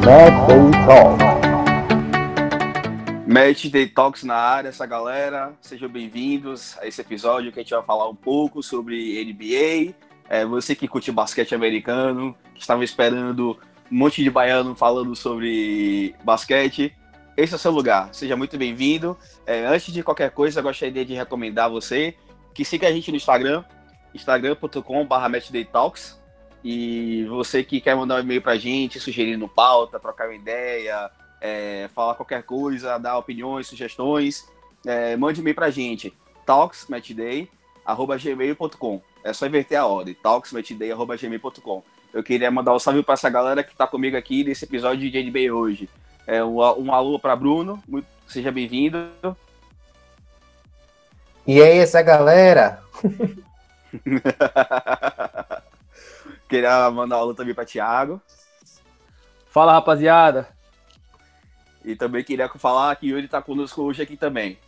Match Day Talk. Match Talks na área, essa galera. Sejam bem-vindos a esse episódio que a gente vai falar um pouco sobre NBA. É, você que curte basquete americano, que estava esperando um monte de baiano falando sobre basquete, esse é o seu lugar. Seja muito bem-vindo. É, antes de qualquer coisa, eu gostaria de recomendar a você que siga a gente no Instagram, instagram.com.br matchdaytalks. E você que quer mandar um e-mail pra gente, sugerindo pauta, trocar uma ideia, é, falar qualquer coisa, dar opiniões, sugestões, é, mande e-mail pra gente, talksmatchday.gmail.com. É só inverter a ordem, talksmatchday.gmail.com. Eu queria mandar um salve para essa galera que está comigo aqui nesse episódio de NBA hoje. É, um, um alô para Bruno, muito, seja bem-vindo. E aí, essa galera? Queria mandar um alô também para Thiago. Fala, rapaziada. E também queria falar que ele está conosco hoje aqui também.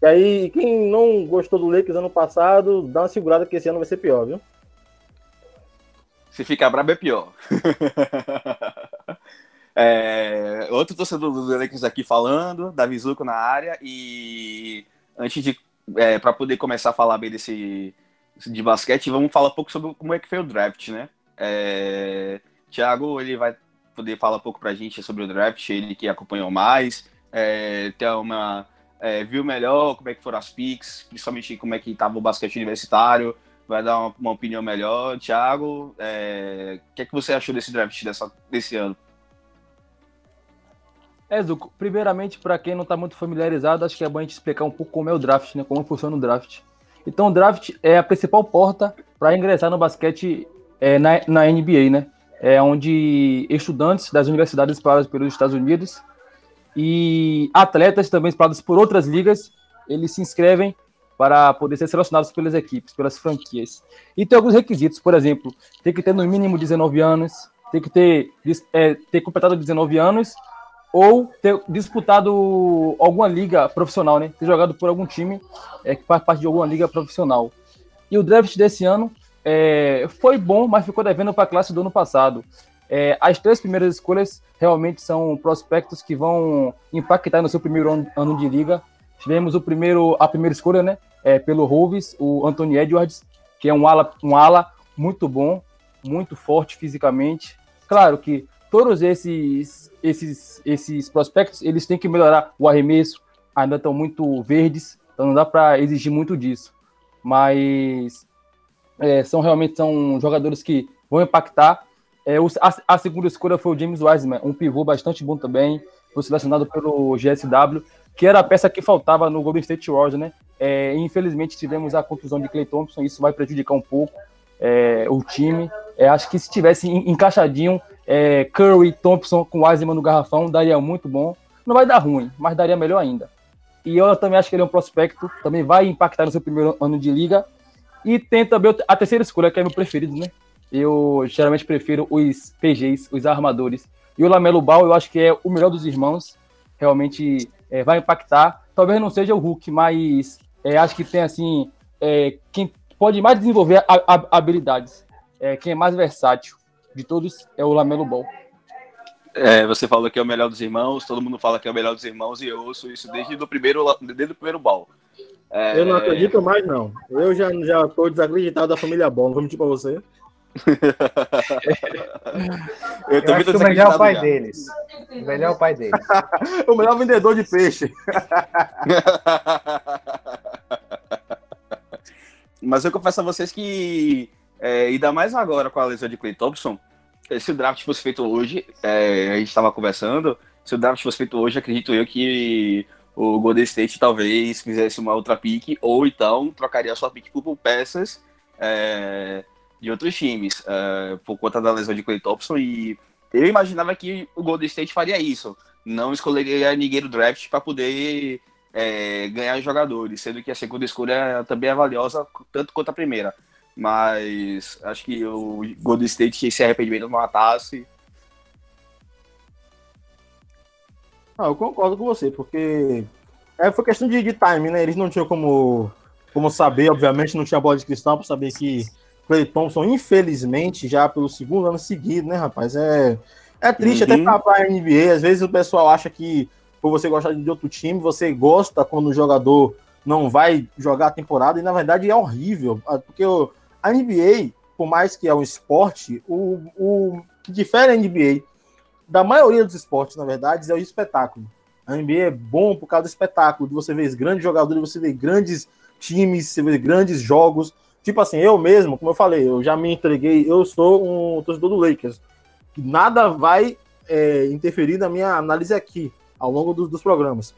E aí, quem não gostou do Lakers ano passado, dá uma segurada que esse ano vai ser pior, viu? Se ficar brabo é pior. é, outro torcedor do Lakers aqui falando, Davi Zuco na área. E antes de. É, para poder começar a falar bem desse de basquete, vamos falar um pouco sobre como é que foi o draft, né? É, Thiago, ele vai poder falar um pouco pra gente sobre o draft, ele que acompanhou mais, é, ter uma. É, viu melhor como é que foram as picks, principalmente como é que estava o basquete universitário, vai dar uma, uma opinião melhor. Thiago, é, o que, é que você achou desse draft dessa, desse ano? É, Zuko, primeiramente, para quem não está muito familiarizado, acho que é bom a gente explicar um pouco como é o draft, né? Como funciona o draft. Então, o draft é a principal porta para ingressar no basquete é, na, na NBA, né? É onde estudantes das universidades espalhadas pelos Estados Unidos e atletas também espalhados por outras ligas, eles se inscrevem para poder ser selecionados pelas equipes, pelas franquias. E tem alguns requisitos, por exemplo, tem que ter no mínimo 19 anos, tem que ter, é, ter completado 19 anos ou ter disputado alguma liga profissional, né? Ter jogado por algum time é, que faz parte de alguma liga profissional. E o draft desse ano é, foi bom, mas ficou devendo para a classe do ano passado. É, as três primeiras escolhas realmente são prospectos que vão impactar no seu primeiro ano, de liga. Tivemos o primeiro, a primeira escolha, né? É, pelo Wolves, o Anthony Edwards, que é um ala, um ala muito bom, muito forte fisicamente. Claro que todos esses, esses, esses prospectos, eles têm que melhorar o arremesso, ainda estão muito verdes, então não dá para exigir muito disso. Mas é, são realmente são jogadores que vão impactar. É, o, a, a, segunda escolha foi o James Wiseman, um pivô bastante bom também, foi selecionado pelo GSW, que era a peça que faltava no Golden State Warriors, né? É, infelizmente tivemos a contusão de Clay Thompson, isso vai prejudicar um pouco é, o time. É, acho que se tivesse encaixadinho é, Curry, Thompson com Wiseman no garrafão, daria muito bom. Não vai dar ruim, mas daria melhor ainda. E eu também acho que ele é um prospecto, também vai impactar no seu primeiro ano de liga. E tem também a terceira escolha, que é meu preferido, né? Eu geralmente prefiro os PGs, os armadores. E o Lamelo Ball, eu acho que é o melhor dos irmãos. Realmente é, vai impactar. Talvez não seja o Hulk, mas é, acho que tem, assim, é, quem pode mais desenvolver a, a, habilidades. É, quem é mais versátil de todos é o Lamelo Ball. É, você falou que é o melhor dos irmãos, todo mundo fala que é o melhor dos irmãos e eu ouço isso desde o primeiro, desde o primeiro ball. É... Eu não acredito mais, não. Eu já, já tô desacreditado da família Ball, não vou mentir pra você. eu, eu acho que o melhor é o pai já. deles. O melhor é o pai deles. o melhor vendedor de peixe. Mas eu confesso a vocês que é, ainda mais agora com a lesão de Clay Thompson, se o draft fosse feito hoje, é, a gente estava conversando, se o draft fosse feito hoje, acredito eu que o Golden State talvez fizesse uma outra pique, ou então trocaria sua pique por peças é, de outros times, é, por conta da lesão de Clay Thompson, e eu imaginava que o Golden State faria isso, não escolheria ninguém do draft para poder é, ganhar jogadores, sendo que a segunda escolha também é valiosa tanto quanto a primeira. Mas acho que o Golden State se arrependimento não matasse. Ah, eu concordo com você, porque é, foi questão de, de time, né? Eles não tinham como, como saber, obviamente, não tinha bola de cristal para saber que Clay Thompson, infelizmente, já pelo segundo ano seguido, né, rapaz? É, É triste uhum. até para a NBA. Às vezes o pessoal acha que por você gostar de outro time, você gosta quando o jogador não vai jogar a temporada, e na verdade é horrível, ah, porque a NBA, por mais que é um esporte, o, o que difere a NBA da maioria dos esportes, na verdade, é o espetáculo. A NBA é bom por causa do espetáculo, de você ver grandes jogadores, você ver grandes times, você ver grandes jogos. Tipo assim, eu mesmo, como eu falei, eu já me entreguei, eu sou um torcedor do Lakers. Nada vai é, interferir na minha análise aqui ao longo dos, dos programas.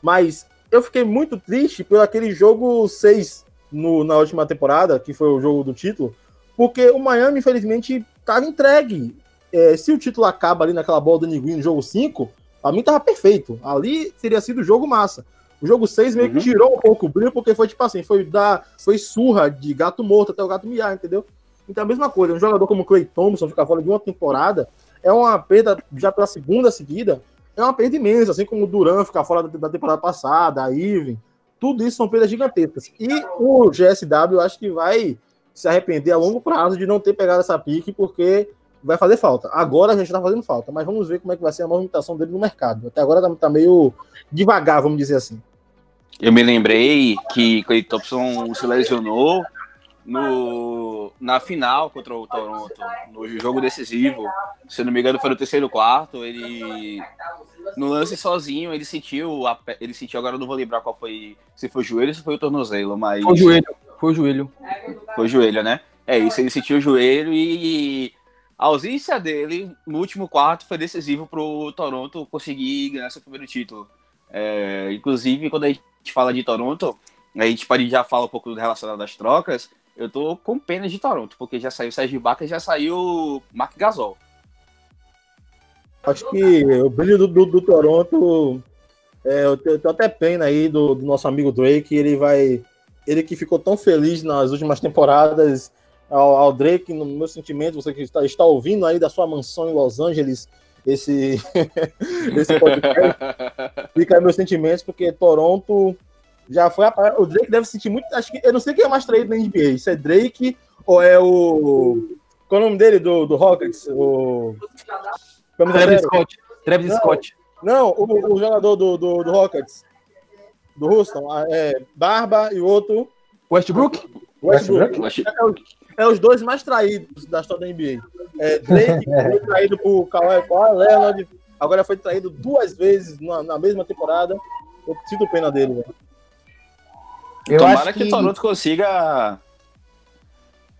Mas eu fiquei muito triste por aquele jogo 6 no, na última temporada, que foi o jogo do título, porque o Miami, infelizmente, estava entregue. É, se o título acaba ali naquela bola do Niguinho no jogo 5, a mim tava perfeito. Ali teria sido o jogo massa. O jogo 6 meio uhum. que tirou um pouco o brilho, porque foi tipo assim, foi dar, foi surra de gato morto até o gato miar, entendeu? Então a mesma coisa, um jogador como o Clay Thompson ficar fora de uma temporada é uma perda já pela segunda seguida, é uma perda imensa, assim como o Duran ficar fora da, temporada passada, a Irving, tudo isso são perdas gigantescas. E o GSW acho que vai se arrepender a longo prazo de não ter pegado essa pique, porque vai fazer falta. Agora a gente está fazendo falta, mas vamos ver como é que vai ser a movimentação dele no mercado. Até agora tá, tá meio devagar, vamos dizer assim. Eu me lembrei que Clay Thompson se lesionou no, na final contra o Toronto, no jogo decisivo. Se não me engano, foi no terceiro quarto. Ele no lance sozinho, ele sentiu, a, ele sentiu agora não vou lembrar qual foi, se foi o joelho ou se foi o tornozelo, mas foi o joelho, foi o joelho. Foi o joelho, né? É isso, ele sentiu o joelho e a ausência dele no último quarto foi decisivo para o Toronto conseguir ganhar seu primeiro título. É, inclusive, quando a gente fala de Toronto, a gente pode já falar um pouco relacionado às trocas eu tô com pena de Toronto, porque já saiu Sérgio Ibaka e já saiu Mark Gasol. Acho que o brilho do, do, do Toronto, é, eu, tenho, eu, tenho, até pena aí do, do, nosso amigo Drake, ele vai, ele que ficou tão feliz nas últimas temporadas, ao, ao Drake, no meu sentimento, você que está, está ouvindo aí da sua mansão em Los Angeles, esse, esse podcast, fica aí meus sentimentos, porque Toronto já foi a O Drake deve sentir muito. Acho que eu não sei quem é mais traído na NBA. Se é Drake ou é o. Qual é o nome dele do, do Rockets? O. Travis Scott. Travis não, Scott. Não, o, o jogador do, do, do, Rockets. Do Houston. É Barba e o outro. Westbrook? Westbrook. Westbrook. É, é, os dois mais traídos da história da NBA. É, Drake foi traído por Kawhi Leonard. Agora foi traído duas vezes na, na mesma temporada. Eu sinto pena dele, velho. Eu Tomara que... que o Toronto consiga.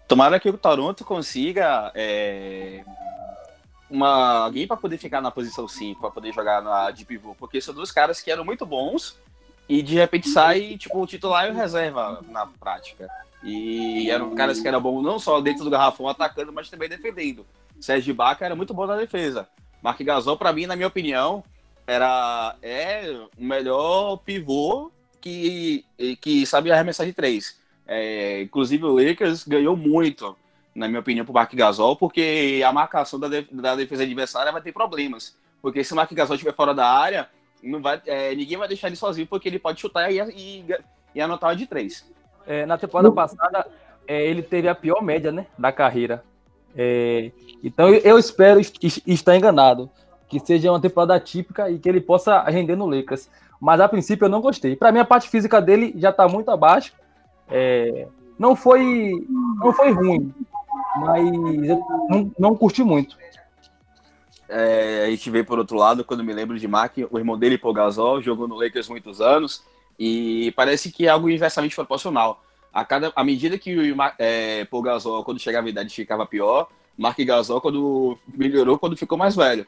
Tomara que o Toronto consiga é... uma alguém para poder ficar na posição 5, para poder jogar na de pivô, porque são dois caras que eram muito bons e de repente sai tipo o titular e o reserva na prática. E eram caras que eram bons não só dentro do garrafão atacando, mas também defendendo. Sérgio Baca era muito bom na defesa. Mark Gasol, para mim, na minha opinião, era é o melhor pivô que, que sabe arremessar de três. É, inclusive o Lakers ganhou muito, na minha opinião, pro Mark Gasol, porque a marcação da, da defesa adversária vai ter problemas. Porque se o Mark Gasol estiver fora da área, não vai, é, ninguém vai deixar ele sozinho, porque ele pode chutar e, e, e anotar de três. É, na temporada passada, é, ele teve a pior média né, da carreira. É, então eu espero estar enganado, que seja uma temporada típica e que ele possa render no Lakers mas a princípio eu não gostei. Para mim a parte física dele já está muito abaixo. É, não foi não foi ruim, mas eu não, não curti muito. É, a gente vê por outro lado, quando me lembro de Mark, o irmão dele, Paul Gasol, jogou no Lakers muitos anos e parece que é algo inversamente proporcional. A cada à medida que o é, Paul Gasol, quando chegava a idade, ficava pior, Mark Gasol, quando melhorou, quando ficou mais velho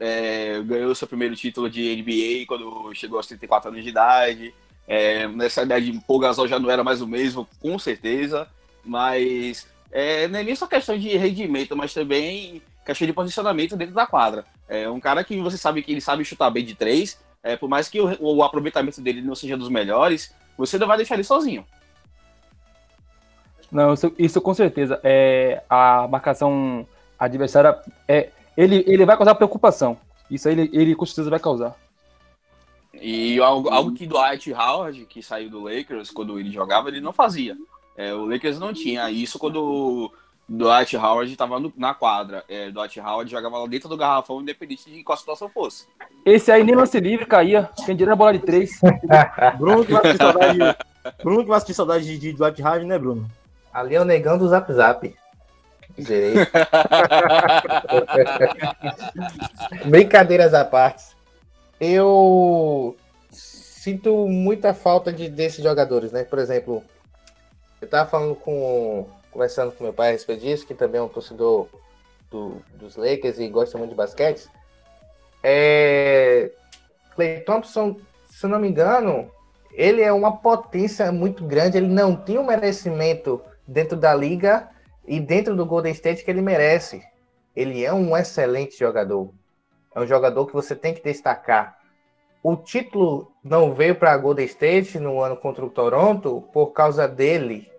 é, ganhou seu primeiro título de NBA quando chegou aos 34 anos de idade. É, nessa idade, o Gasol já não era mais o mesmo, com certeza, mas é, não é nem só questão de rendimento, mas também questão de posicionamento dentro da quadra. É um cara que você sabe que ele sabe chutar bem de três, é, por mais que o, o aproveitamento dele não seja dos melhores, você não vai deixar ele sozinho. Não, isso, isso com certeza. É, a marcação adversária é, ele, ele vai causar preocupação. Isso aí ele, ele com certeza vai causar. E algo, algo que Dwight Howard, que saiu do Lakers quando ele jogava, ele não fazia. É, o Lakers não tinha isso quando Dwight Howard estava na quadra. É, Dwight Howard jogava lá dentro do garrafão, independente de qual situação fosse. Esse aí nem lance livre caía. Quem diria a bola de três. Bruno que vai sentir saudade, Bruno que vai sentir saudade de, de Dwight Howard, né, Bruno? Ali é o negão do Zap Zap. Brincadeiras à parte. Eu sinto muita falta de desses jogadores, né? Por exemplo, eu tava falando com. conversando com meu pai a respeito disso, que também é um torcedor do, dos Lakers e gosta muito de basquete. É, Clay Thompson, se não me engano, ele é uma potência muito grande, ele não tem o merecimento dentro da liga e dentro do Golden State que ele merece. Ele é um excelente jogador. É um jogador que você tem que destacar. O título não veio para Golden State no ano contra o Toronto por causa dele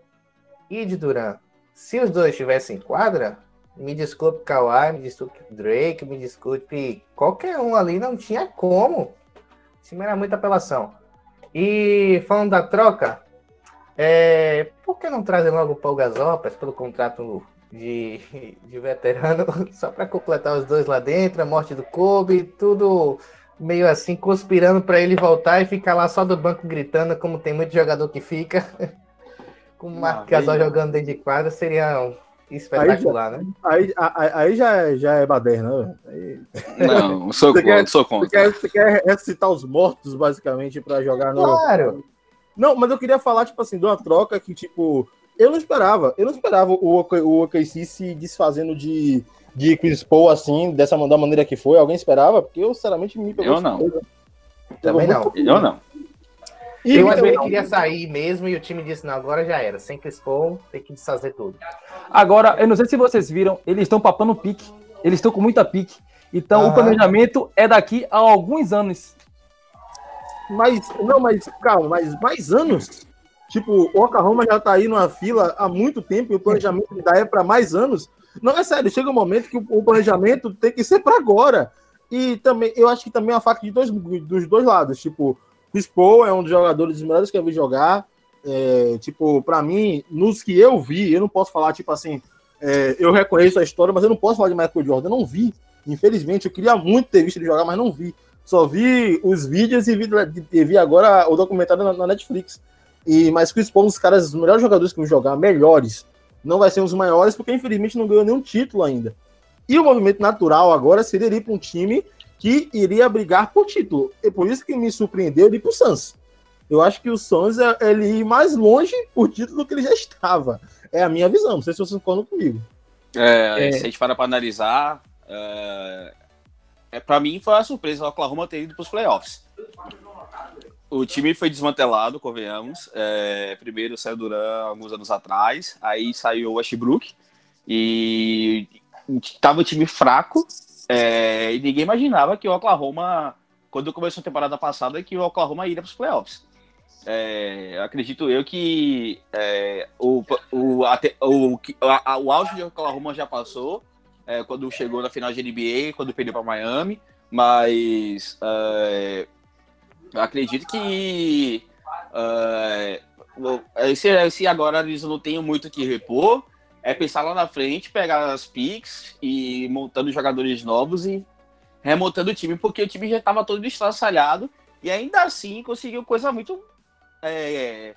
e de Duran. Se os dois estivessem em quadra, me desculpe Kawhi, me desculpe Drake, me desculpe qualquer um ali, não tinha como. O time era muita apelação. E falando da troca, é, por que não trazem logo o Paul Gasol pelo contrato de, de veterano, só para completar os dois lá dentro, a morte do Kobe, tudo meio assim, conspirando para ele voltar e ficar lá só do banco gritando, como tem muito jogador que fica. Com o Marc Gasol jogando dentro de quadra, seria espetacular, aí, né? Aí, aí, aí, já, é, já é baderna. Aí... Não, sou contra, quer, sou contra. Você quer, você quer ressuscitar os mortos, basicamente, para jogar no. Claro! Não, mas eu queria falar, tipo assim, de uma troca que, tipo, eu não esperava. Eu não esperava o, o OKC se desfazendo de, de Chris Paul, assim, dessa da maneira que foi. Alguém esperava? Porque eu, sinceramente, me pegou. Eu não. Também não. Eu não. E eu ele queria sair mesmo e o time disse, não, agora já era. Sem Chris Paul, tem que desfazer tudo. Agora, eu não sei se vocês viram, eles estão papando pique. Eles estão com muita pique. Então, o planejamento é daqui a alguns anos. Mas, não, mas, calma, mas mais anos? Tipo, o Oklahoma já tá aí numa fila há muito tempo e o planejamento da é para mais anos. Não é sério, chega um momento que o planejamento tem que ser para agora. E também, eu acho que também é uma faca de dois, dos dois lados. Tipo, Chris Paul é um dos jogadores melhores que eu vi jogar. É, tipo, para mim, nos que eu vi, eu não posso falar, tipo assim, é, eu reconheço a história, mas eu não posso falar de Michael Jordan. Eu não vi. Infelizmente, eu queria muito ter visto ele jogar, mas não vi. Só vi os vídeos e vi, e vi agora o documentário na, na, Netflix. E, mas Chris Paul, um dos caras, os melhores jogadores que vão jogar, melhores, não vai ser um dos maiores, porque infelizmente não ganhou nenhum título ainda. E o movimento natural agora seria ir para um time que iria brigar por título. E por isso que me surpreendeu ele ir para o Suns. Eu acho que o Suns é ele ir mais longe por título do que ele já estava. É a minha visão. Não sei se vocês concordam comigo. É, é. Se a gente para para analisar, é, é, para mim foi uma surpresa o Oklahoma ter ido para os playoffs. O time foi desmantelado, convenhamos. É, primeiro saiu Duran alguns anos atrás, aí saiu o Westbrook e estava o time fraco é, e ninguém imaginava que o Oklahoma, quando começou a temporada passada, que o Oklahoma iria para os playoffs. É, acredito eu que é, o, o, a, o, a, o auge de Oklahoma já passou é, quando chegou na final de NBA, quando perdeu para Miami, mas é, acredito que é, esse, esse agora eles não têm muito o que repor, é pensar lá na frente, pegar as picks e montando jogadores novos e remontando o time, porque o time já estava todo estraçalhado e ainda assim conseguiu coisa muito. É,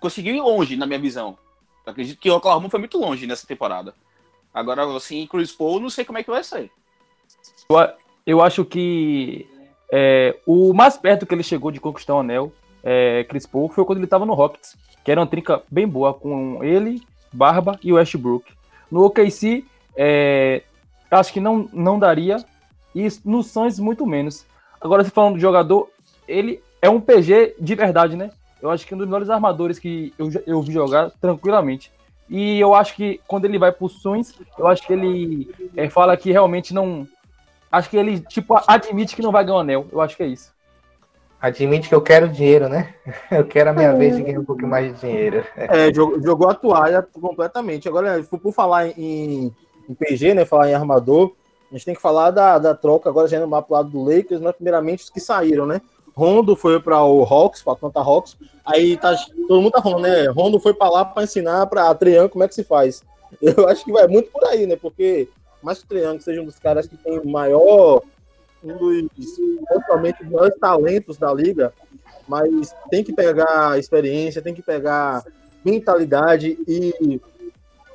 conseguiu ir longe, na minha visão. acredito que o Oklahoma foi muito longe nessa temporada. Agora, assim, Chris Paul, não sei como é que vai ser. Eu acho que é, o mais perto que ele chegou de conquistar o anel, é, Chris Paul, foi quando ele estava no Rockets, que era uma trinca bem boa com ele, Barba e Westbrook. No OKC, é, acho que não, não daria, e no Suns muito menos. Agora, se falando do jogador, ele é um PG de verdade, né? Eu acho que um dos melhores armadores que eu, eu vi jogar tranquilamente. E eu acho que quando ele vai pro Suns, eu acho que ele é, fala que realmente não. Acho que ele, tipo, admite que não vai ganhar o anel. Eu acho que é isso. Admite que eu quero dinheiro, né? Eu quero a minha é. vez de ganhar um pouco mais de dinheiro. É, jogou, jogou a toalha completamente. Agora, por falar em, em PG, né? Falar em armador, a gente tem que falar da, da troca agora já indo mais pro lado do Lakers, mas primeiramente os que saíram, né? Rondo foi para o Hawks, para Atlanta Hawks. Aí tá, todo mundo tá falando, né? Rondo foi para lá para ensinar para Trian como é que se faz. Eu acho que vai muito por aí, né? Porque mais que Triângulo seja um dos caras que tem o maior, um dos totalmente maiores talentos da liga, mas tem que pegar experiência, tem que pegar mentalidade e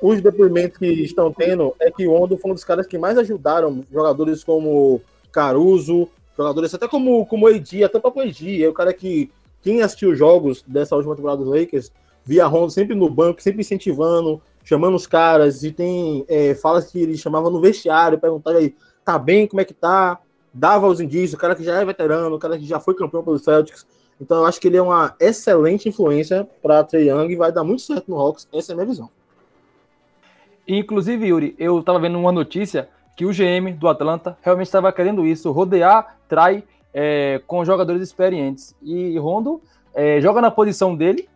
os depoimentos que estão tendo é que o Ondo foi um dos caras que mais ajudaram jogadores como Caruso, jogadores até como, como o Eidi, até o Eidi, é o cara que quem assistiu jogos dessa última temporada dos Lakers via Rondo sempre no banco, sempre incentivando, chamando os caras, e tem é, falas que ele chamava no vestiário, perguntava aí, tá bem, como é que tá? Dava os indícios, o cara que já é veterano, o cara que já foi campeão pelos Celtics. Então eu acho que ele é uma excelente influência para Trey Young e vai dar muito certo no Hawks, essa é a minha visão. Inclusive, Yuri, eu tava vendo uma notícia que o GM do Atlanta realmente estava querendo isso, rodear Trai é, com jogadores experientes. E Rondo é, joga na posição dele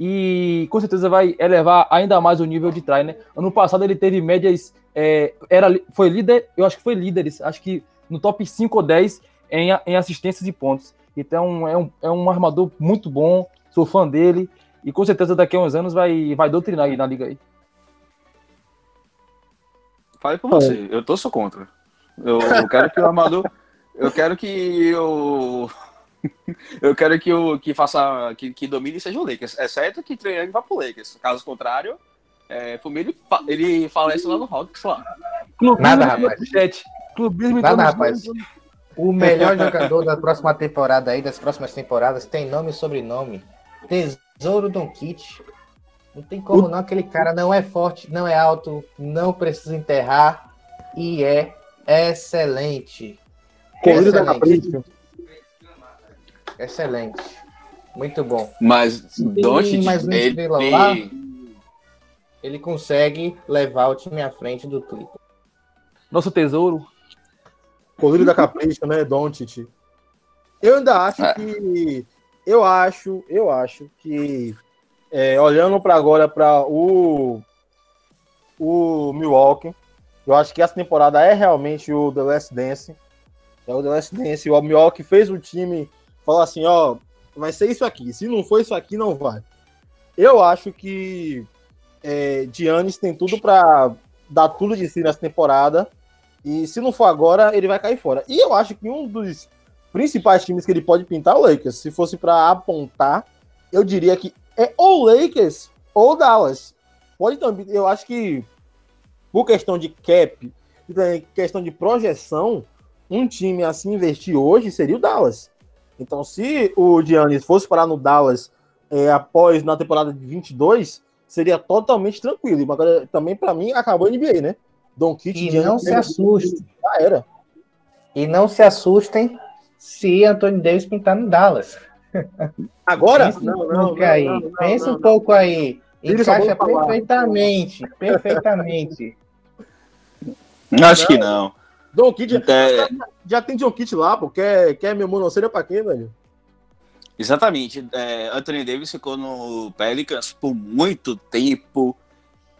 e com certeza vai elevar ainda mais o nível de Trai, né? Ano passado ele teve médias, é, era, foi líder, eu acho que foi líderes, acho que no top 5 ou 10 em, em assistências e pontos. Então é um, é um armador muito bom, sou fã dele e com certeza daqui a uns anos vai, vai doutrinar aí na liga aí. Fale por você, eu torço contra. Eu, eu quero que o armador. Eu quero que o. Eu quero que o que faça. Que, que domine seja o Lakers. Exceto que Trae Young vá pro Lakers. Caso contrário, é, mim ele, ele falece lá no Hawks lá. Clubismo Nada, rapaz. Chat. Clubismo Nada, rapaz. O melhor jogador da próxima temporada aí, das próximas temporadas, tem nome e sobrenome. Tesouro Don Kit. Não tem como não, aquele cara não é forte, não é alto, não precisa enterrar e é excelente. Corrida da Capricho. Excelente. Muito bom. Mas Doncic, um ele... Lá, ele consegue levar o time à frente do Clipper. Nosso tesouro. Corrida da Capricho, né, Doncic? Eu ainda acho é. que eu acho, eu acho que é, olhando para agora para o, o Milwaukee, eu acho que essa temporada é realmente o The Last Dance. É o The Last Dance. O Milwaukee fez o time, falou assim: ó, vai ser isso aqui. Se não for isso aqui, não vai. Eu acho que é, Giannis tem tudo para dar tudo de si nessa temporada. E se não for agora, ele vai cair fora. E eu acho que um dos principais times que ele pode pintar é o Lakers. Se fosse para apontar, eu diria que é ou Lakers ou Dallas. Pode também, eu acho que por questão de cap e também questão de projeção, um time assim investir hoje seria o Dallas. Então, se o Giannis fosse parar no Dallas é, após na temporada de 22, seria totalmente tranquilo. Mas agora, também para mim acabou a NBA, né? Don Kit, e Giannis, não se assustem. Já era. E não se assustem se Anthony Davis pintar no Dallas. Agora? Pensa não, um não, aí. Não, Pensa um pouco aí. Encaixa perfeitamente. Perfeitamente. Acho que não. Don Kit é... já tem John Kit lá, pô. Quer, quer meu monocelha pra quê, velho? Exatamente. É, Anthony Davis ficou no Pelicans por muito tempo,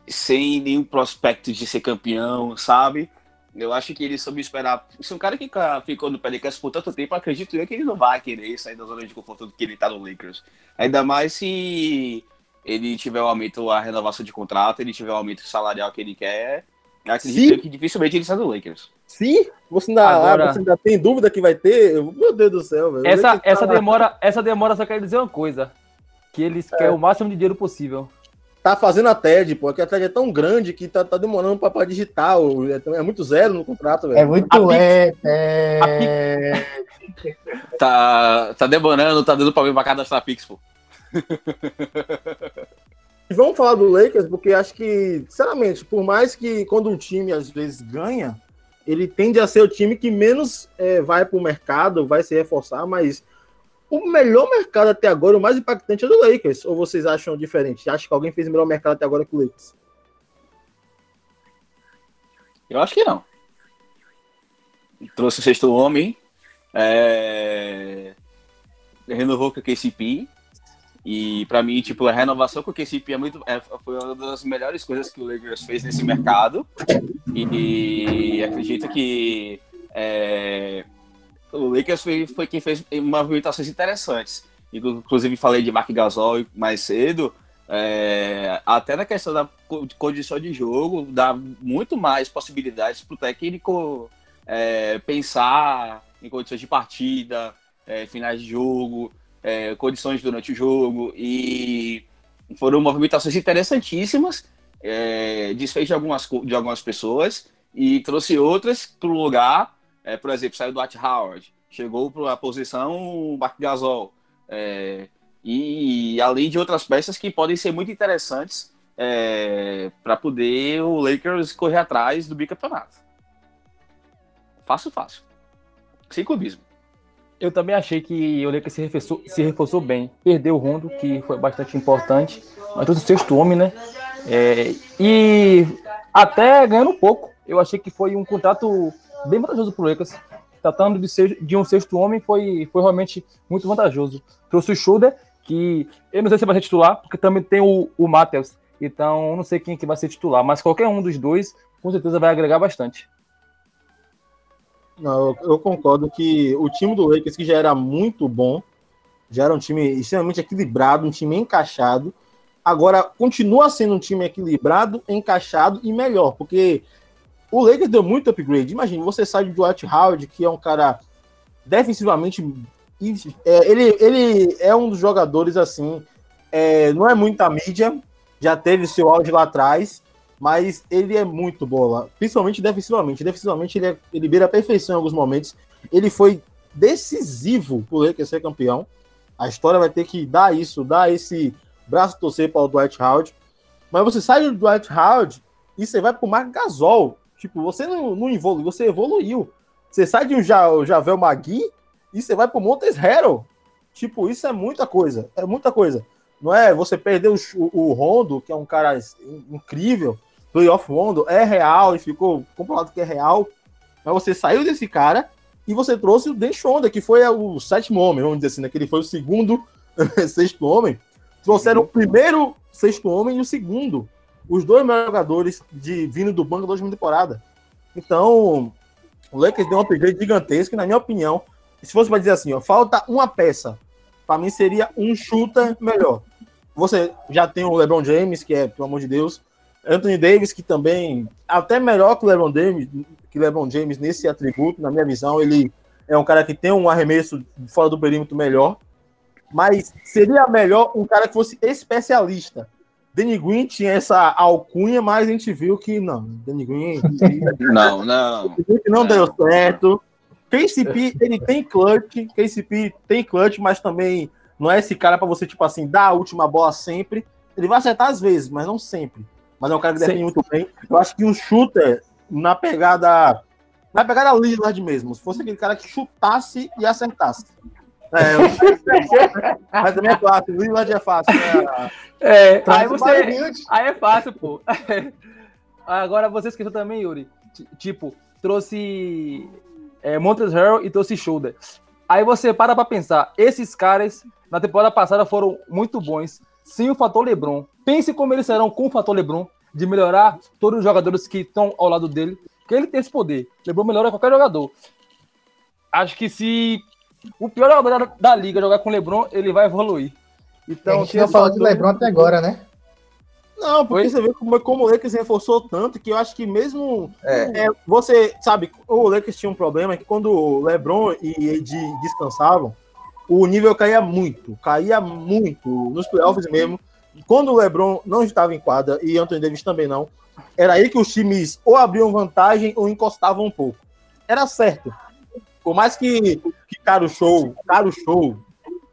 sem nenhum prospecto de ser campeão, sabe? Eu acho que ele soube esperar. Se um cara que ficou no Pelicans por tanto tempo, acredito eu que ele não vai querer sair da zona de conforto que ele tá no Lakers. Ainda mais se ele tiver o aumento, a renovação de contrato, ele tiver o aumento salarial que ele quer. Acredito eu que dificilmente ele sai do Lakers. Sim, você ainda, Agora... você ainda tem dúvida que vai ter? Meu Deus do céu, velho. Essa, essa, demora, essa demora só quer dizer uma coisa: que eles é. querem o máximo de dinheiro possível tá fazendo a TED, pô, que a TED é tão grande que tá, tá demorando pra, pra digitar. É, é, muito zero no contrato, velho. É muito é, é... tá, tá demorando, tá dando problema pra cadastrar Pix, pô. Vamos falar do Lakers, porque acho que, sinceramente, por mais que quando um time às vezes ganha, ele tende a ser o time que menos é, vai pro mercado, vai se reforçar, mas o melhor mercado até agora, o mais impactante é do Lakers. Ou vocês acham diferente? Acho que alguém fez o melhor mercado até agora que o Lakers? Eu acho que não. Trouxe o sexto homem. É... Renovou com o KCP. E para mim, tipo, a renovação com o KCP é muito, é, foi uma das melhores coisas que o Lakers fez nesse mercado. E, e acredito que é, o Lakers foi, foi quem fez movimentações interessantes. Inclusive falei de Mark Gasol mais cedo. É, até na questão da condição de jogo, dá muito mais possibilidades para o técnico é, pensar em condições de partida, é, finais de jogo, é, condições durante o jogo. E foram movimentações interessantíssimas, é, desfez de algumas, de algumas pessoas e trouxe outras para o lugar. É, por exemplo, saiu do Dwight Howard, chegou para a posição Mark Gasol. É, e além de outras peças que podem ser muito interessantes é, para poder o Lakers correr atrás do bicampeonato. Fácil, fácil. Sem clubismo. Eu também achei que o Lakers se reforçou, se reforçou bem. Perdeu o Rondo, que foi bastante importante, mas todo o sexto homem, né? É, e até ganhando um pouco. Eu achei que foi um contrato bem vantajoso para o Lakers. Tratando de, ser, de um sexto homem, foi, foi realmente muito vantajoso. Trouxe o Schroeder, que eu não sei se vai ser titular, porque também tem o, o Matheus. Então, não sei quem que vai ser titular, mas qualquer um dos dois, com certeza vai agregar bastante. Não, eu, eu concordo que o time do Lakers, que já era muito bom, já era um time extremamente equilibrado, um time encaixado, agora continua sendo um time equilibrado, encaixado e melhor, porque o Lakers deu muito upgrade. Imagina, você sai do Dwight Howard, que é um cara defensivamente é, ele, ele é um dos jogadores assim, é, não é muita mídia, já teve seu auge lá atrás, mas ele é muito bola, principalmente defensivamente. Defensivamente ele, é, ele beira a perfeição em alguns momentos. Ele foi decisivo por ele ser campeão. A história vai ter que dar isso, dar esse braço torcer para o Dwight Howard. Mas você sai do Dwight Howard e você vai para o Mark Gasol. Tipo, você não, não você evoluiu. Você sai de um Javel Magui e você vai pro Montes Hero. Tipo, isso é muita coisa. É muita coisa. Não é você perder o, o, Rondo, que é um cara incrível, playoff Rondo, é real e ficou comprovado que é real. Mas você saiu desse cara e você trouxe o Den Shonda, que foi o sétimo homem, vamos dizer assim, né? Que ele foi o segundo sexto homem. Trouxeram o primeiro sexto homem e o segundo. Os dois melhores jogadores de vindo do banco da última temporada. Então, o Lakers deu um upgrade gigantesco, e, na minha opinião, se fosse para dizer assim, ó, falta uma peça, para mim seria um shooter melhor. Você já tem o LeBron James, que é, pelo amor de Deus, Anthony Davis, que também até melhor que o LeBron James, que LeBron James nesse atributo, na minha visão, ele é um cara que tem um arremesso fora do perímetro melhor, mas seria melhor um cara que fosse especialista. Danny Green tinha essa alcunha, mas a gente viu que não, Danny Green não, não, não deu certo. KCP, ele tem clutch, KCP tem clutch, mas também não é esse cara para você, tipo assim, dar a última bola sempre. Ele vai acertar às vezes, mas não sempre. Mas é um cara que defende muito bem. Eu acho que um shooter na pegada. Na pegada Lillard mesmo. Se fosse aquele cara que chutasse e acertasse. É, eu... mas também é fácil. Lillard é fácil. Né? É, aí, você... aí é fácil, pô. Agora você esqueceu também, Yuri. Tipo, trouxe é, Montes Harrell e trouxe Shoulder. Aí você para pra pensar, esses caras na temporada passada foram muito bons sem o fator LeBron. Pense como eles serão com o fator LeBron de melhorar todos os jogadores que estão ao lado dele, que ele tem esse poder. LeBron melhora qualquer jogador. Acho que se o pior jogador da, da liga jogar com LeBron, ele vai evoluir. Então, a gente não falou de LeBron até agora, né? Não, porque Oi? você vê como, como o Lakers reforçou tanto que eu acho que mesmo é. É, você, sabe, o Lakers tinha um problema que quando o LeBron e Ed descansavam, o nível caía muito, caía muito nos playoffs mesmo. Quando o LeBron não estava em quadra e Anthony Davis também não, era aí que os times ou abriam vantagem ou encostavam um pouco. Era certo. Por mais que, que Caro Show, Caro Show,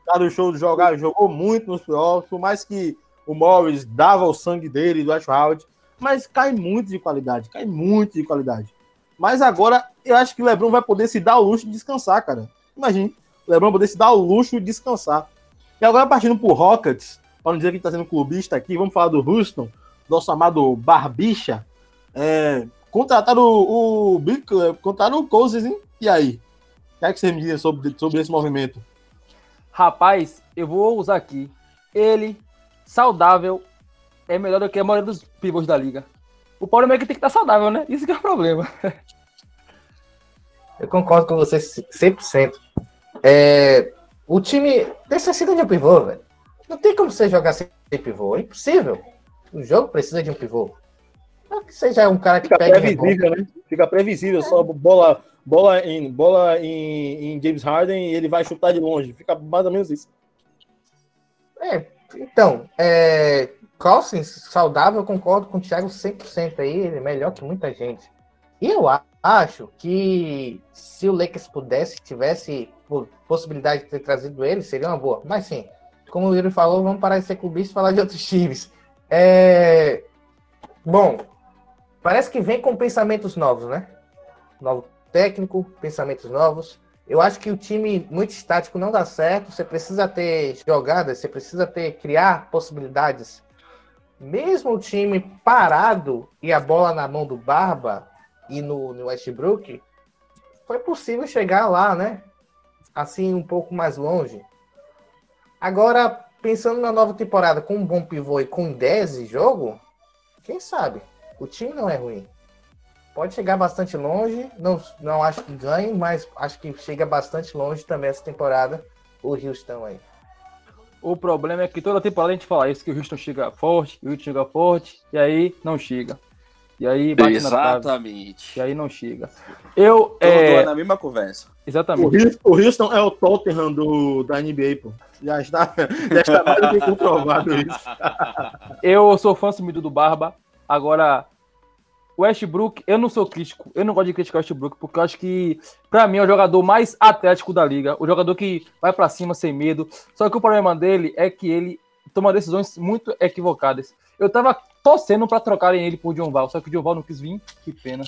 Caro Show jogar, jogou muito nos playoffs, por mais que o Morris dava o sangue dele, do Ash mas cai muito de qualidade, cai muito de qualidade. Mas agora eu acho que o Lebron vai poder se dar o luxo de descansar, cara. Imagine, o Lebron poder se dar o luxo de descansar. E agora partindo pro Rockets, para não dizer que está sendo clubista aqui, vamos falar do Houston, nosso amado Barbicha. É, contrataram o, o Big, contrataram o Cousins, hein? E aí? O que é que você me diz sobre, sobre esse movimento? Rapaz, eu vou usar aqui. Ele saudável é melhor do que a maioria dos pivôs da liga. O problema é que tem que estar saudável, né? Isso que é o problema. Eu concordo com você 100%. É, o time necessita de um pivô, velho. Não tem como você jogar sem pivô, é impossível. O jogo precisa de um pivô. Não que seja um cara que Fica pega previsível, né? Fica previsível, só bola, bola, em, bola em, em James Harden e ele vai chutar de longe. Fica mais ou menos isso. É, então, é, Cousins saudável, eu concordo com o Thiago 100% aí, ele é melhor que muita gente. E eu acho que se o Lakers pudesse, tivesse po- possibilidade de ter trazido ele, seria uma boa. Mas sim, como o Yuri falou, vamos parar de ser clubista e falar de outros times. É, Bom, parece que vem com pensamentos novos, né? Novo técnico, pensamentos novos. Eu acho que o time muito estático não dá certo. Você precisa ter jogadas, você precisa ter criar possibilidades. Mesmo o time parado e a bola na mão do Barba e no, no Westbrook, foi possível chegar lá, né? Assim, um pouco mais longe. Agora, pensando na nova temporada com um bom pivô e com 10 de jogo, quem sabe? O time não é ruim. Pode chegar bastante longe, não, não acho que ganhe, mas acho que chega bastante longe também essa temporada, o Houston aí. O problema é que toda temporada a gente fala isso, que o Houston chega forte, que o Houston chega forte, e aí não chega. E aí bate na Exatamente. e aí não chega. Eu, é, ano a mesma conversa. O exatamente. Houston, o Houston é o Tottenham do, da NBA, pô. Já está, já está mais do que comprovado isso. Eu sou fã sumido do Barba. Agora, o Westbrook, eu não sou crítico. Eu não gosto de criticar o Westbrook, porque eu acho que, pra mim, é o jogador mais atlético da liga. O jogador que vai pra cima sem medo. Só que o problema dele é que ele toma decisões muito equivocadas. Eu tava torcendo pra trocarem ele por John Val, só que o John Val não quis vir. Que pena.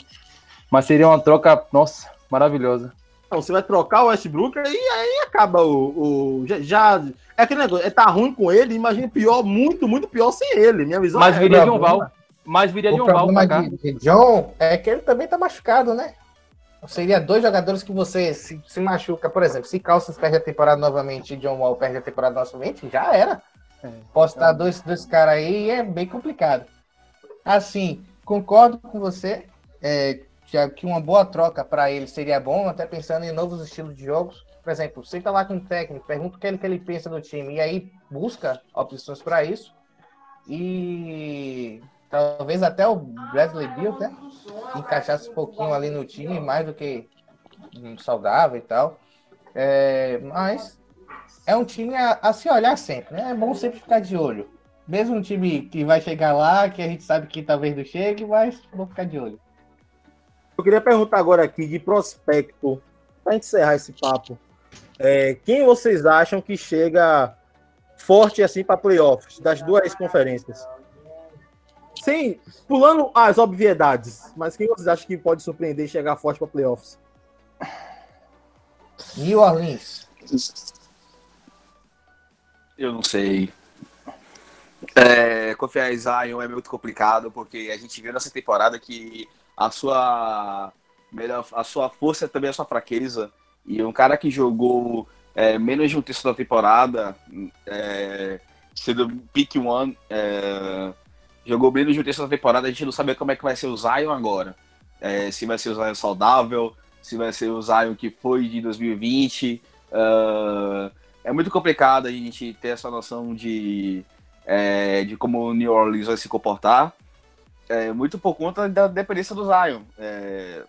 Mas seria uma troca, nossa, maravilhosa. Não, você vai trocar o Westbrook e aí acaba o. o já, já- É aquele negócio, é, tá ruim com ele, imagina pior, muito, muito pior sem ele. Minha visão Mas é viria não, John Val. Mas viria O John Val problema pra cá. de, de John é que ele também tá machucado, né? Seria dois jogadores que você se, se machuca, por exemplo, se Calças perde a temporada novamente e John Wall perde a temporada novamente, já era. É. Postar dois, dois caras aí é bem complicado. Assim, concordo com você, é, já que uma boa troca para ele seria bom, até pensando em novos estilos de jogos. Por exemplo, senta lá com o técnico, pergunta o que ele, que ele pensa do time, e aí busca opções para isso. E talvez até o Bradley Beal, né? Encaixasse um pouquinho ali no time, mais do que hum, saudável e tal. É, mas é um time a, a se olhar sempre, né? É bom sempre ficar de olho. Mesmo um time que vai chegar lá, que a gente sabe que talvez não chegue, mas vou ficar de olho. Eu queria perguntar agora aqui de prospecto, para encerrar esse papo. É, quem vocês acham que chega forte assim para playoffs das duas conferências? Sem pulando as obviedades, mas quem vocês acham que pode surpreender e chegar forte para playoffs? New Orleans. Eu não sei. É, confiar em Zion é muito complicado, porque a gente viu nessa temporada que a sua melhor, a sua força é também a sua fraqueza. E um cara que jogou é, menos de um terço da temporada, é, sendo pick one, é, jogou de um terço da temporada, a gente não sabe como é que vai ser o Zion agora. É, se vai ser o Zion saudável, se vai ser o Zion que foi de 2020. ah, é muito complicado a gente ter essa noção de, é, de como o New Orleans vai se comportar. É, muito por conta da dependência do Zion. É,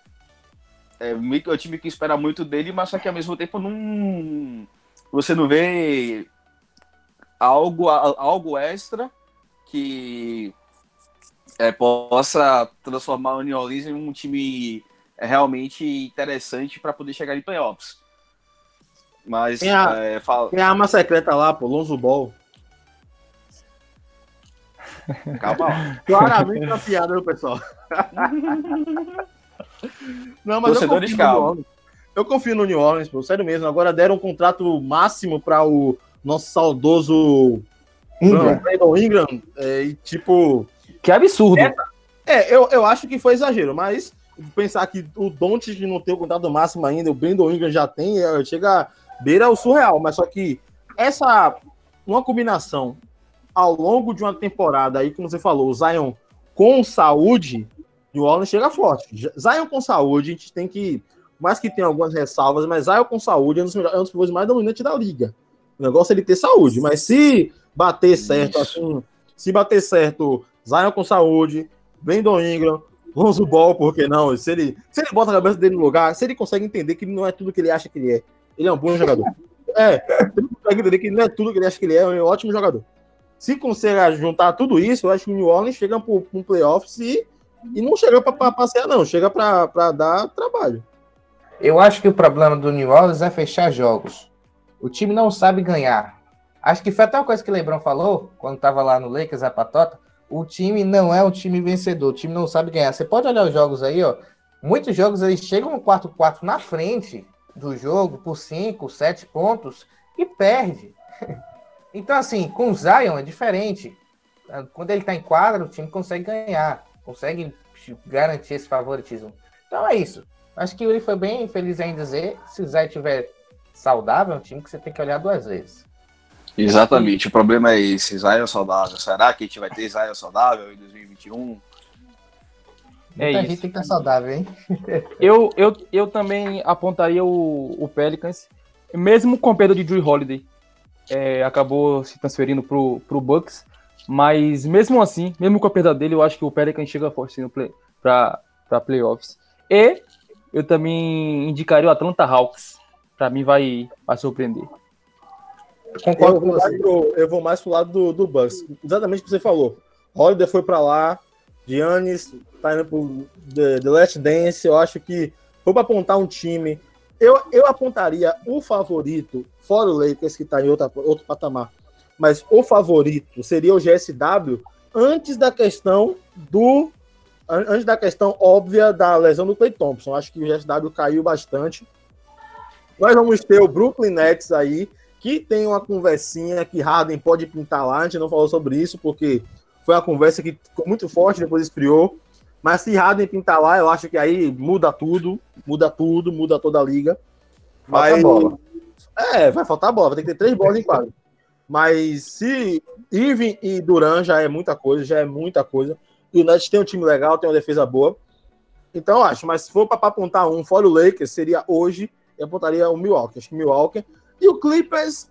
é é um time que espera muito dele, mas só que ao mesmo tempo não, você não vê algo, algo extra que é, possa transformar o New Orleans em um time realmente interessante para poder chegar em playoffs. Mas Tem a- é, fala- Tem a arma secreta lá, pô, Lonzo Ball. calma lá. Claramente uma piada, viu, pessoal? Não, mas eu confio, no calma. New Orleans. eu confio no New Orleans, pô, sério mesmo. Agora deram um contrato máximo para o nosso saudoso Ingram. Brandon Ingram. é, e tipo, Que absurdo. é, eu, eu acho que foi exagero, mas pensar que o Doncic não tem o contrato máximo ainda, o Brandon Ingram já tem, é, chega a beira o surreal, mas só que essa uma combinação ao longo de uma temporada aí, como você falou, o Zion com saúde, New Orleans chega forte. Zion com saúde, a gente tem que, mais que tenha algumas ressalvas, mas Zion com saúde é um dos, melhores, é um dos pivôs mais dominantes da liga. O negócio é ele ter saúde, mas se bater certo, assim, se bater certo, Zion com saúde, Brandon Ingram, Lonzo Ball, por que não? Se ele, se ele bota a cabeça dele no lugar, se ele consegue entender que ele não é tudo que ele acha que ele é, ele é um bom jogador. É, ele consegue entender que ele não é tudo que ele acha que ele é, é um ótimo jogador. Se consegue juntar tudo isso, eu acho que o New Orleans chega para um playoffs e, e não chega para passear, não, chega para dar trabalho. Eu acho que o problema do New Orleans é fechar jogos. O time não sabe ganhar. Acho que foi até uma coisa que o Lebron falou quando estava lá no Lakers, a patota. O time não é um time vencedor, o time não sabe ganhar. Você pode olhar os jogos aí, ó. Muitos jogos eles chegam no 4-4 na frente do jogo por 5, 7 pontos e perde. Então, assim, com o Zion é diferente. Quando ele tá em quadra, o time consegue ganhar, consegue garantir esse favoritismo. Então é isso. Acho que ele foi bem feliz em dizer. Se o Zion estiver saudável, é um time que você tem que olhar duas vezes. Exatamente, o problema é esse, Zion saudável. Será que a gente vai ter Zion saudável em 2021? É Muita isso. gente tem que estar saudável, hein? Eu, eu, eu também apontaria o, o Pelicans, mesmo com a perda de Drew Holiday, é, acabou se transferindo pro, pro Bucks, mas mesmo assim, mesmo com a perda dele, eu acho que o Pelicans chega forte no play, pra, pra playoffs. E eu também indicaria o Atlanta Hawks, pra mim vai, vai surpreender. Concordo Eu com vou, você. mais pro, eu vou mais pro lado do, do Bucks. Exatamente o que você falou. Holiday foi pra lá, Giannis tá indo pro The, The Last Dance. Eu acho que foi pra apontar um time. Eu, eu apontaria o favorito, fora o Lakers, que tá em outra, outro patamar, mas o favorito seria o GSW antes da questão do. an- Antes da questão óbvia da lesão do Clay Thompson. Acho que o GSW caiu bastante. Nós vamos ter o Brooklyn Nets aí, que tem uma conversinha que Harden pode pintar lá. A gente não falou sobre isso, porque foi uma conversa que ficou muito forte, depois esfriou. Mas se Harden pintar lá, eu acho que aí muda tudo, muda tudo, muda toda a liga. Falta Mas- bola. É, vai faltar bola, vai ter que ter três bolas em quadro. Mas se Irving e Duran já é muita coisa, já é muita coisa. E o Nets tem um time legal, tem uma defesa boa. Então eu acho, mas se for para apontar um fora o Lakers, seria hoje, eu apontaria o Milwaukee. Acho que Milwaukee. E o Clippers,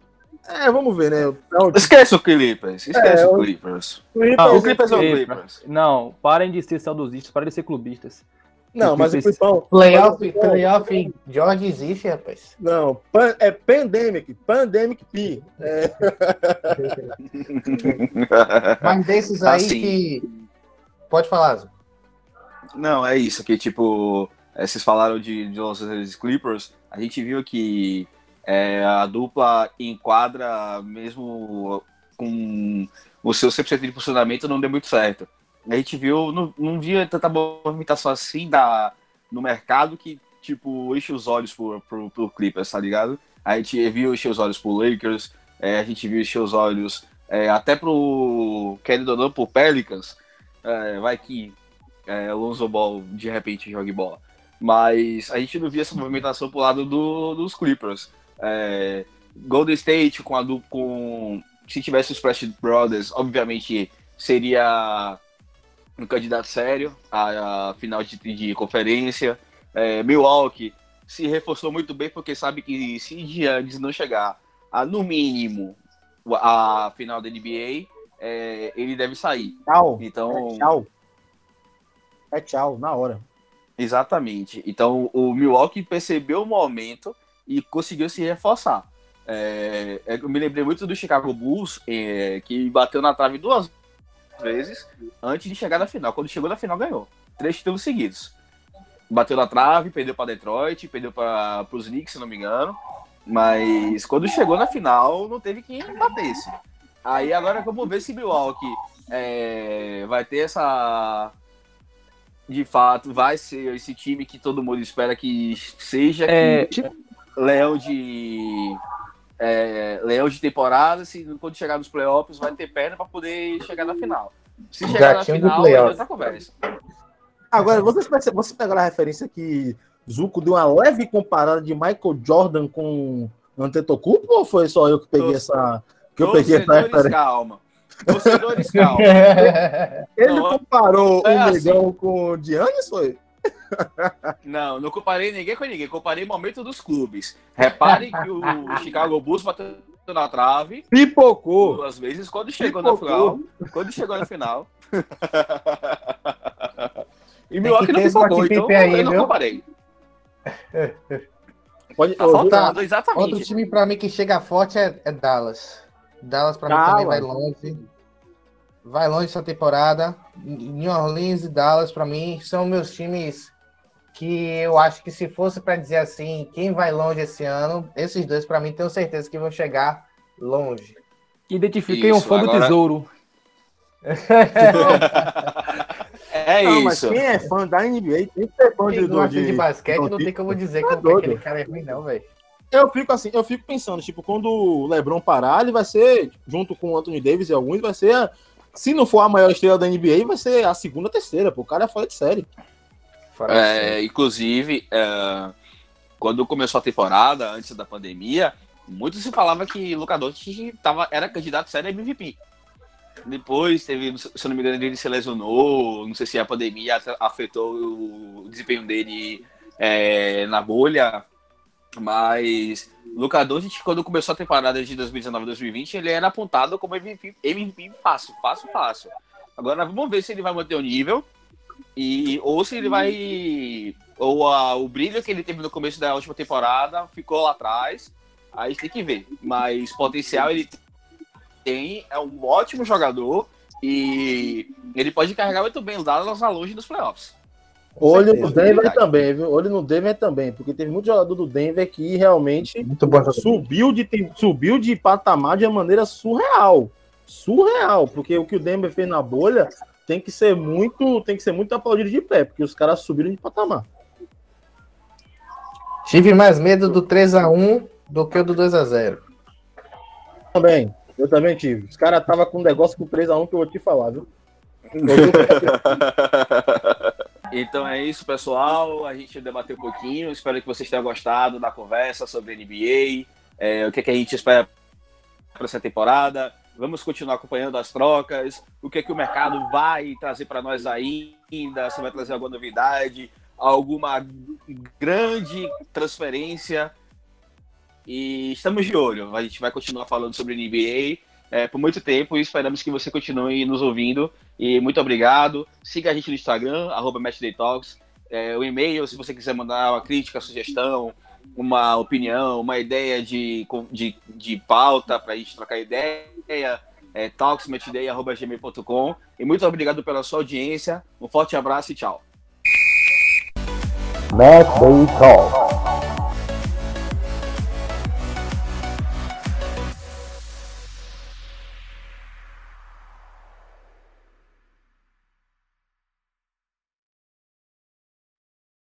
é, vamos ver, né? Então, Esquece o Clippers, esquece É, o eu- Clippers. Ah, O Clippers é o Clippers. Clippers. Não, parem de ser saudosistas, parem de ser clubistas. não, mas o Clippers- Clipão. Playoff, playoff, George existe, rapaz. Não, pan- é Pandemic, Pandemic P. É, Mas desses aí Assim. que. Pode falar, Zé. Não, é isso, que tipo, é, vocês falaram de, de Los Angeles Clippers, a gente viu que é, a dupla em quadra, mesmo com o seu 100% de funcionamento, não deu muito certo. A gente viu, não, não via tanta movimentação assim da, no mercado que, tipo, enche os olhos pro, pro, pro Clippers, tá ligado? A gente viu encher os olhos pro Lakers, é, a gente viu encher os olhos é, até pro, querendo ou não, pro Pelicans, é, vai que é, Lonzo Ball de repente jogue bola. Mas a gente não via essa movimentação pro lado do, dos Clippers. É, Golden State com a du- com se tivesse os Splash Brothers, obviamente seria um candidato sério à, à final de, de conferência. É, Milwaukee se reforçou muito bem porque sabe que se Giannis não chegar a no mínimo a final da NBA, é, ele deve sair. tchau. Então É tchau. É tchau, na hora. Exatamente. Então o Milwaukee percebeu o momento e conseguiu se reforçar. É, é, eu me lembrei muito do Chicago Bulls, é, que bateu na trave duas vezes antes de chegar na final. Quando chegou na final, ganhou. Três títulos seguidos. Bateu na trave, perdeu para Detroit, perdeu para os Knicks, se não me engano. Mas quando chegou na final, não teve quem batesse. Aí agora vamos ver se Milwaukee é, vai ter essa de fato vai ser esse time que todo mundo espera que seja É, que leão de é, leão de temporada se quando chegar nos playoffs vai ter perna para poder chegar na final se chegar Gatinho na final playoff. é outra conversa Agora, vocês, vocês pegaram a referência que Zuko deu uma leve comparada de Michael Jordan com Antetokounmpo ou foi só eu que peguei Tor- essa que eu peguei essa referência? calma torcedores calma Ele Não, comparou é o assim. Negão com o Giannis, foi? não não comparei ninguém com ninguém comparei o momento dos clubes reparem que o Chicago Bulls bateu na trave. Pipocou. Duas vezes quando chegou na final. Quando chegou na final. e Milwaukee não pipocou, então aí, eu não comparei. Pode, tá faltando, exatamente. Outro time para mim que chega forte é, é Dallas. Dallas para mim também vai longe. Vai longe essa temporada. New Orleans e Dallas para mim são meus times que eu acho que se fosse para dizer assim, quem vai longe esse ano, esses dois para mim tenho certeza que vão chegar longe. Identifiquei Isso, um fã agora... do tesouro. é não, isso. Mas quem é fã da NBA tem que ser fã quem de, de, de basquete, não tem como dizer que, é que aquele cara é ruim, não, velho. Eu fico assim, eu fico pensando, tipo, quando o LeBron parar, ele vai ser, junto com o Anthony Davis e alguns, vai ser, a, se não for a maior estrela da NBA, vai ser a segunda, terceira, pô, o cara é fora de série. É, inclusive, é, quando começou a temporada, antes da pandemia, muito se falava que Luka Doncic tava, era candidato sério a MVP. Depois teve, se eu não me engano, ele se lesionou, não sei se a pandemia afetou o desempenho dele é, na bolha, mas Luka Doncic, quando começou a temporada de 2019-2020, ele era apontado como MVP, MVP fácil, fácil, fácil. Agora vamos ver se ele vai manter o nível e ou se ele vai ou a, o brilho que ele teve no começo da última temporada ficou lá atrás. Aí tem que ver, mas potencial ele tem, é um ótimo jogador e ele pode carregar muito bem dados à longe dos playoffs. Olho no Denver também, viu? Olho no Denver também, porque teve muito jogador do Denver que realmente subiu de, subiu de patamar de uma maneira surreal. Surreal, porque o que o Denver fez na bolha tem que ser muito, tem que ser muito aplaudido de pé, porque os caras subiram de patamar. Tive mais medo do 3 a 1 do que o do 2 a 0 Também. Eu também tive. Os caras estavam com um negócio com 3x1 que eu vou te falar, viu? então é isso, pessoal. A gente debateu um pouquinho. Espero que vocês tenham gostado da conversa sobre NBA. É, o que, é que a gente espera para essa temporada. Vamos continuar acompanhando as trocas. O que é que o mercado vai trazer para nós ainda? Se vai trazer alguma novidade, alguma grande transferência e estamos de olho. A gente vai continuar falando sobre NBA é, por muito tempo e esperamos que você continue nos ouvindo. E muito obrigado. Siga a gente no Instagram, arroba MatchDayTalks. É, o e-mail, se você quiser mandar uma crítica, sugestão, uma opinião, uma ideia de, de, de pauta para a gente trocar ideia, é talksmatchday.gmail.com. E muito obrigado pela sua audiência. Um forte abraço e tchau. Match Day Talk.